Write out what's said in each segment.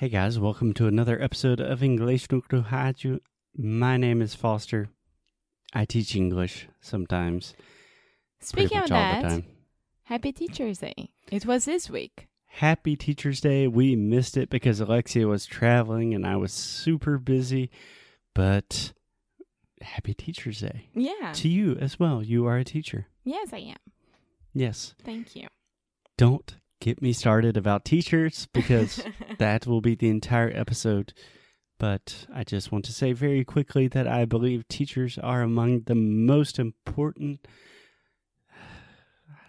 Hey guys, welcome to another episode of English no Rádio. My name is Foster. I teach English sometimes. Speaking of much all the that. Happy Teacher's Day. It was this week. Happy Teacher's Day. We missed it because Alexia was traveling and I was super busy. But happy Teacher's Day Yeah. to you as well. You are a teacher. Yes, I am. Yes. Thank you. Don't get me started about teachers because that will be the entire episode. But I just want to say very quickly that I believe teachers are among the most important.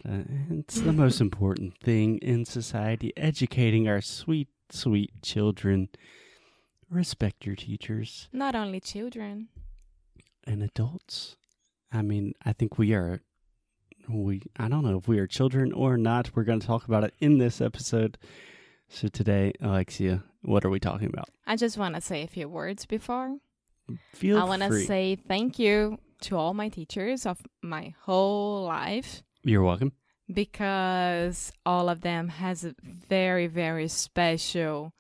It's the most important thing in society, educating our sweet, sweet children. Respect your teachers Not only children. and adults. I mean, I think we are. We I don't know if we are children or not. We're going to talk about it in this episode. So today, Alexia, what are we talking about? I just want to say a few words before. Feel I want to say thank you to all my teachers of my whole life You're welcome. because all of them has a very very special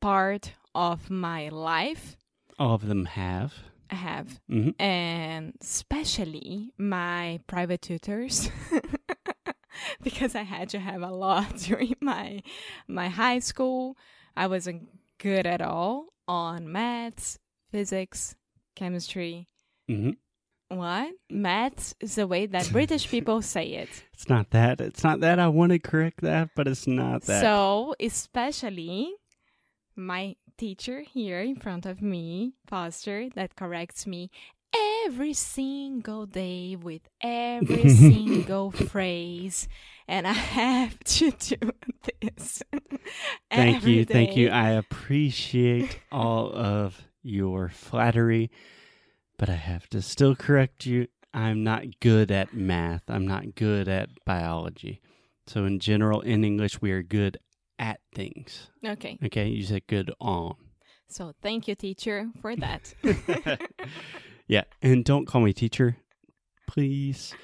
part of my life. All of them have. I have hmm and especially my private tutors because I had to have a lot during my my high school. I wasn't good at all on maths, physics, chemistry. hmm What? Maths is the way that British people say it. It's not that. It's not that. I want to correct that, but it's not that. So, especially my teacher here in front of me, Foster, that corrects me every single day with every single phrase. And I have to do this. thank you. Thank you. I appreciate all of your flattery, but I have to still correct you. I'm not good at math. I'm not good at biology. So, in general, in English, we are good at things. Okay. Okay, you said good on. So, thank you, teacher, for that. yeah, and don't call me teacher, please.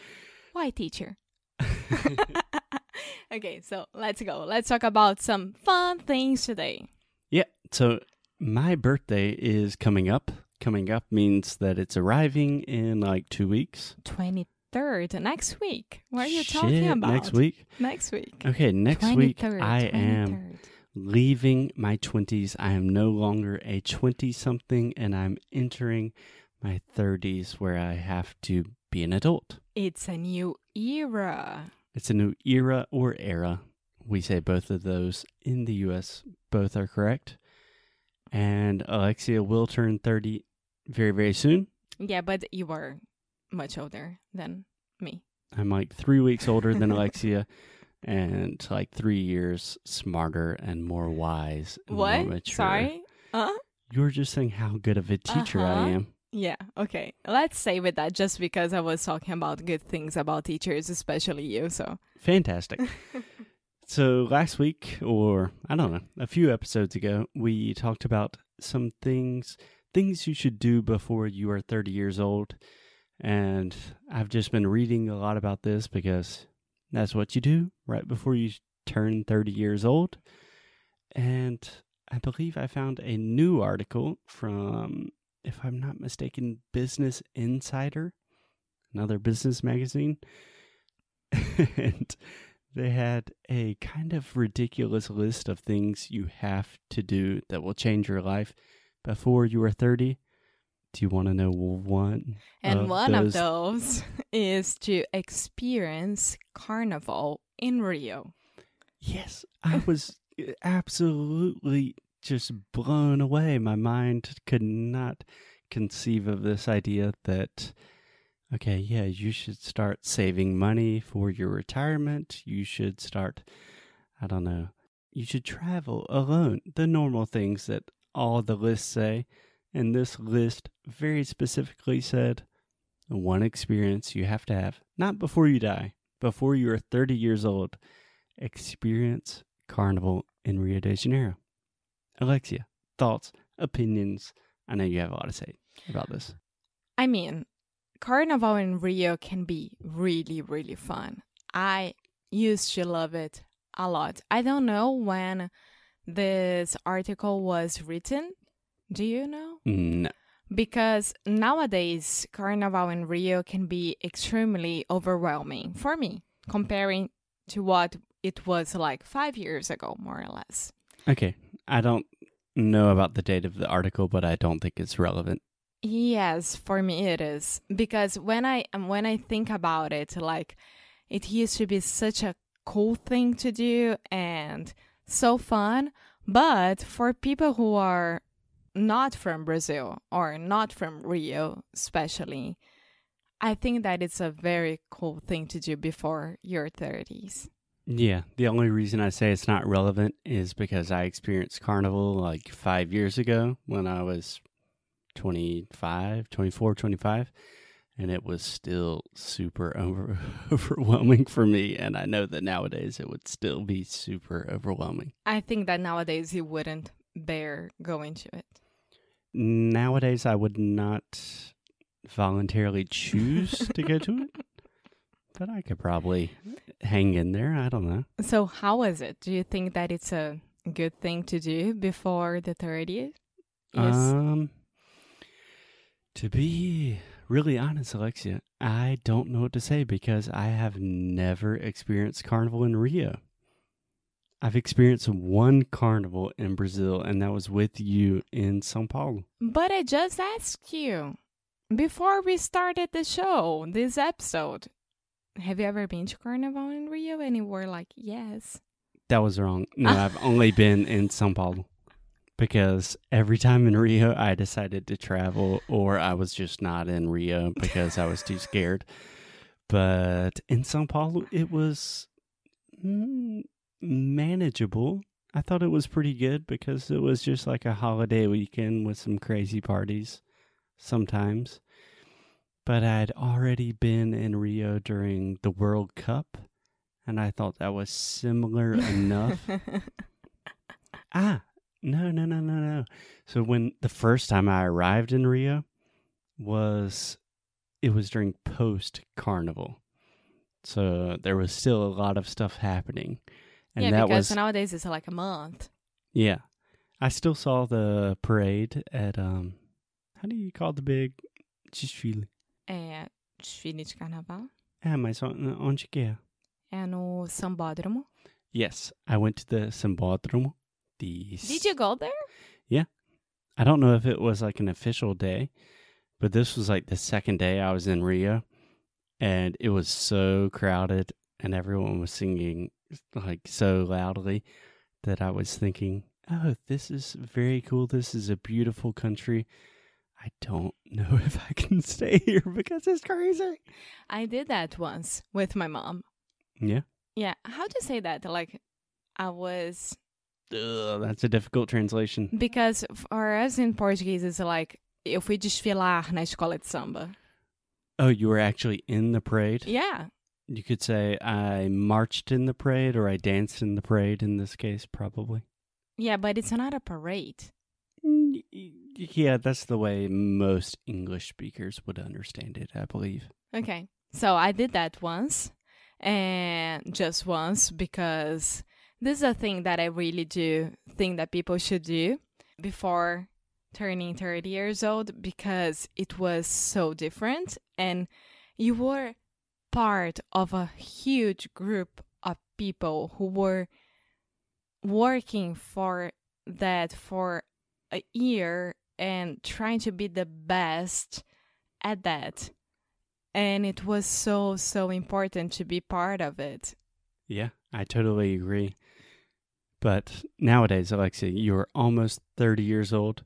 Why, teacher? okay, so let's go. Let's talk about some fun things today. Yeah, so my birthday is coming up. Coming up means that it's arriving in like two weeks. 23rd, next week. What are you talking about? Next week? Next week. Okay, next week 23rd, I am leaving my 20s. I am no longer a 20 something and I'm entering my 30s where I have to be an adult. It's a new era. It's a new era or era. We say both of those in the US. Both are correct. And Alexia will turn 30 very, very soon. Yeah, but you were much older than me. I'm like three weeks older than Alexia and like three years smarter and more wise. And more What? mature. Sorry? Uh? You were just saying how good of a teacher I Uh-huh. am. Yeah, okay. Let's say it that just because I was talking about good things about teachers, especially you. So, Fantastic. so last week, or I don't know, a few episodes ago, we talked about some things things you should do before you are 30 years old. And I've just been reading a lot about this because that's what you do right before you turn 30 years old. And I believe I found a new article from, if I'm not mistaken, Business Insider, another business magazine. and they had a kind of ridiculous list of things you have to do that will change your life before you are 30. Do you want to know one? and of one of those- those is to experience carnival in Rio. Yes, I was uh, absolutely just blown away. My mind could not conceive of this idea that, okay, yeah, you should start saving money for your retirement. You should start, I don't know, you should travel alone. The normal things that all the lists say. And this list very specifically said one experience you have to have, not before you die, before you are 30 years old experience Carnival in Rio de Janeiro. Alexia, thoughts, opinions? I know you have a lot to say about this. I mean, carnival in Rio can be really, really fun. I used to love it a lot. I don't know when this article was written? Do you know? No. Because nowadays, Carnival in Rio can be extremely overwhelming for me, comparing to what it was like five years ago, more or less. Okay. I don't know about the date of the article, but I don't think it's relevant. Yes, for me it is because when I um, when I think about it, like it used to be such a cool thing to do and so fun, but for people who are not from Brazil or not from Rio, especially, I think that it's a very cool thing to do before your 30s. Yeah. The only reason I say it's not relevant is because I experienced Carnival like five years ago when I was 25, 24, 25. And it was still super over, overwhelming for me. And I know that nowadays it would still be super overwhelming. I think that nowadays you wouldn't bear going to it. Nowadays, I would not voluntarily choose to go to it, but I could probably hang in there. I don't know. So, how is it? Do you think that it's a good thing to do before the 30th? Yes. Um, to be really honest, Alexia, I don't know what to say because I have never experienced carnival in Rio. I've experienced one carnival in Brazil, and that was with you in Sao Paulo. but I just asked you before we started the show, this episode. Have you ever been to Carnival in Rio? And you were like, yes. That was wrong. No, I've only been in Sao Paulo because every time in Rio, I decided to travel, or I was just not in Rio because I was too scared. But in Sao Paulo, it was mm, manageable. I thought it was pretty good because it was just like a holiday weekend with some crazy parties sometimes. But I'd already been in Rio during the World Cup, and I thought that was similar enough. Ah, no, no, no, no, no. So when the first time I arrived in Rio was it was during post carnival. So there was still a lot of stuff happening. And yeah, that because was nowadays it's like a month. yeah. I still saw the parade at um how do you call the big desfile? É desfile de carnaval. Ah, mas onde que é? É no Sambódromo. Yes, I went to the Sambódromo. The Did you go there? Yeah. I don't know if it was like an official day, but this was like the second day I was in Rio, and it was so crowded, and everyone was singing like so loudly that I was thinking, "Oh, this is very cool. This is a beautiful country." I don't know if I can stay here because it's crazy. I did that once with my mom. Yeah, Yeah, how to say that? Like, I was Ugh, that's a difficult translation. because for us in Portuguese, it's like eu fui desfilar na escola de samba. Oh, you were actually in the parade. Yeah, You could say I marched in the parade or I danced in the parade in this case, probably. yeah, but it's not a parade. Yeah, that's the way most English speakers would understand it, I believe. Okay, so I did that once, and just once because this is a thing that I really do think that people should do before turning 30 years old because it was so different and you were part of a huge group of people who were working for that for a year and trying to be the best at that and it was so so important to be part of it Yeah, I totally agree. But nowadays, Alexia, you're almost 30 years old.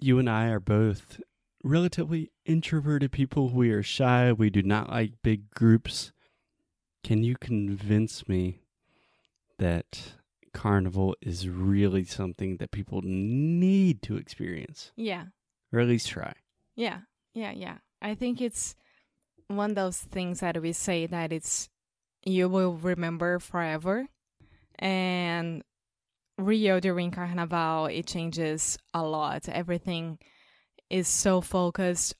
You and I are both relatively introverted people. We are shy. We do not like big groups. Can you convince me that carnival is really something that people need to experience, yeah or at least try? yeah yeah yeah i think it's one of those things that we say that it's you will remember forever and rio during carnival it changes a lot everything is so focused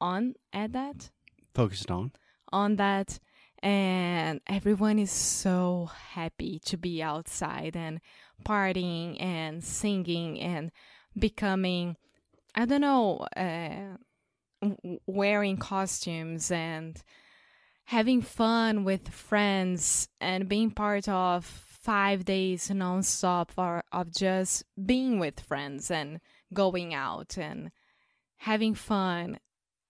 on at that Focused on. on that and everyone is so happy to be outside and partying and singing and becoming i don't know uh, wearing costumes and having fun with friends and being part of five days nonstop or of just being with friends and going out and having fun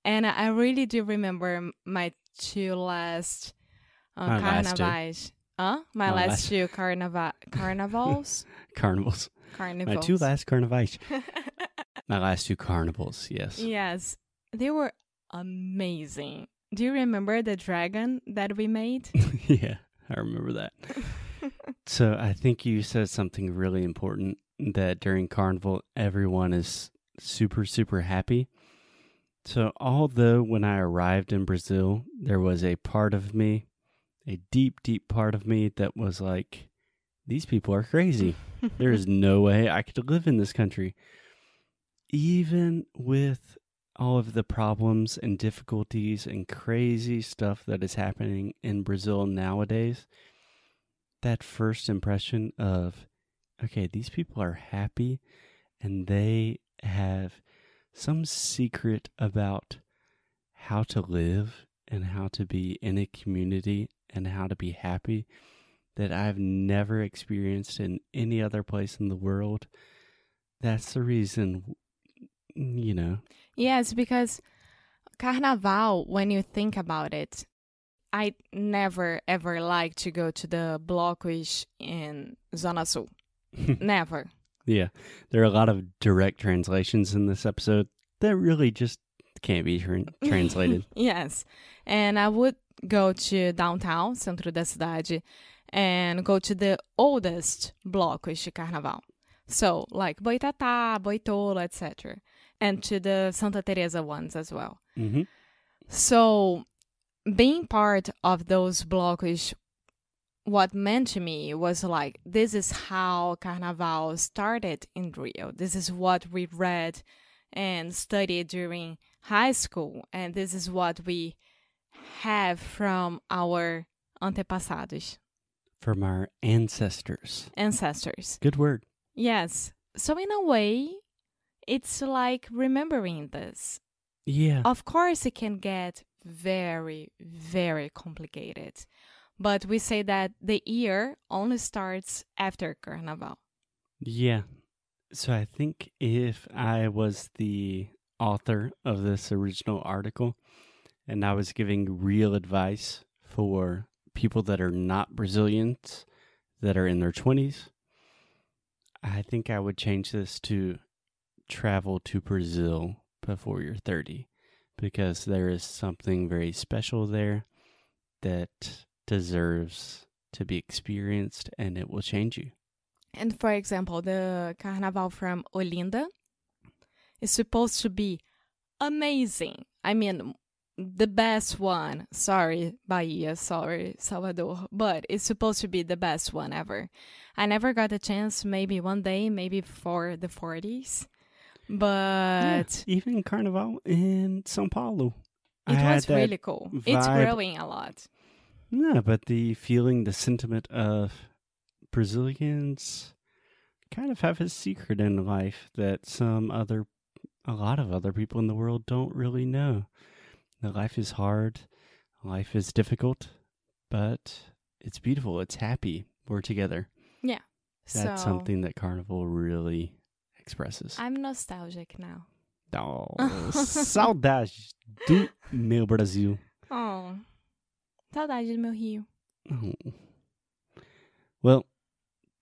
and i really do remember my two last uh, My last two. huh my, My last, last- two carnival carnivals Carnivals. carnivals My two last carnivals. My last two carnivals, yes. yes they were amazing do you remember the dragon that we made yeah, I remember that. so I think you said something really important that during Carnival, everyone is super, super happy. So, although when I arrived in Brazil, there was a part of me, a deep, deep part of me that was like, these people are crazy. there is no way I could live in this country. Even with all of the problems and difficulties and crazy stuff that is happening in Brazil nowadays, that first impression of, okay, these people are happy and they have some secret about how to live and how to be in a community and how to be happy that I've never experienced in any other place in the world. That's the reason, mm, you know. Yes, because Carnaval, when you think about it, I never ever like to go to the blocos in Zona Sul. never. Yeah, there are a lot of direct translations in this episode that really just can't be tran translated. yes. And I would go to downtown, centro da cidade, and go to the oldest blocos de Carnaval. So, like Boitatá, Boi Tolo, etc. And to the Santa Teresa ones as well. hmm So, being part of those blocos, what meant to me was like, this is how Carnaval started in Rio. This is what we read and studied during high school, and this is what we have from our antepassados, From our ancestors. ancestors. Good word. Yes. So, in a way, it's like remembering this. Yeah. Of course, it can get very, very complicated. But we say that the year only starts after Carnival. Yeah. So I think if I was the author of this original article and I was giving real advice for people that are not Brazilians that are in their 20s, I think I would change this to travel to Brazil before you're 30 because there is something very special there that deserves to be experienced and it will change you. And for example, the Carnival from Olinda is supposed to be amazing. I mean, the best one. Sorry, Bahia. Sorry, Salvador. But it's supposed to be the best one ever. I never got a chance. Maybe one day, maybe for the 40s. Yeah, But even Carnival in São Paulo. It had was really cool. It's growing a lot. No, but the feeling, the sentiment of Brazilians kind of have a secret in life that some other, a lot of other people in the world don't really know. The life is hard, life is difficult, but it's beautiful. It's happy. We're together. Yeah. That's so something that Carnival really expresses. I'm nostalgic now. Oh, saudade do meu Brasil. Oh, saudade do meu Rio. Oh. Well,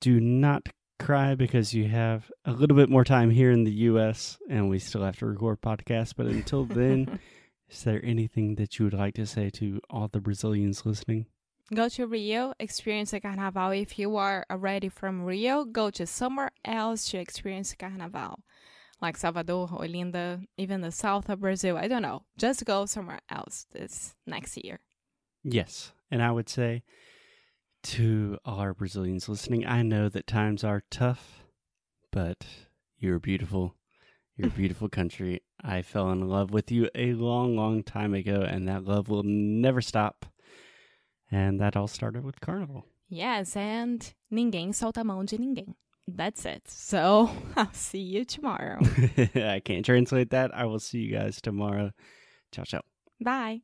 do not cry because you have a little bit more time here in the U.S. and we still have to record podcasts. But until then, is there anything that you would like to say to all the Brazilians listening? Go to Rio, experience a Carnaval. If you are already from Rio, go to somewhere else to experience Carnaval. Like Salvador, Olinda, even the south of Brazil. I don't know. Just go somewhere else this next year. Yes. And I would say to our Brazilians listening, I know that times are tough, but you're beautiful. You're a beautiful country. I fell in love with you a long, long time ago, and that love will never stop. And that all started with Carnival. Yes, and ninguém solta a mão de ninguém. That's it. So I'll see you tomorrow. I can't translate that. I will see you guys tomorrow. Ciao, ciao. Bye.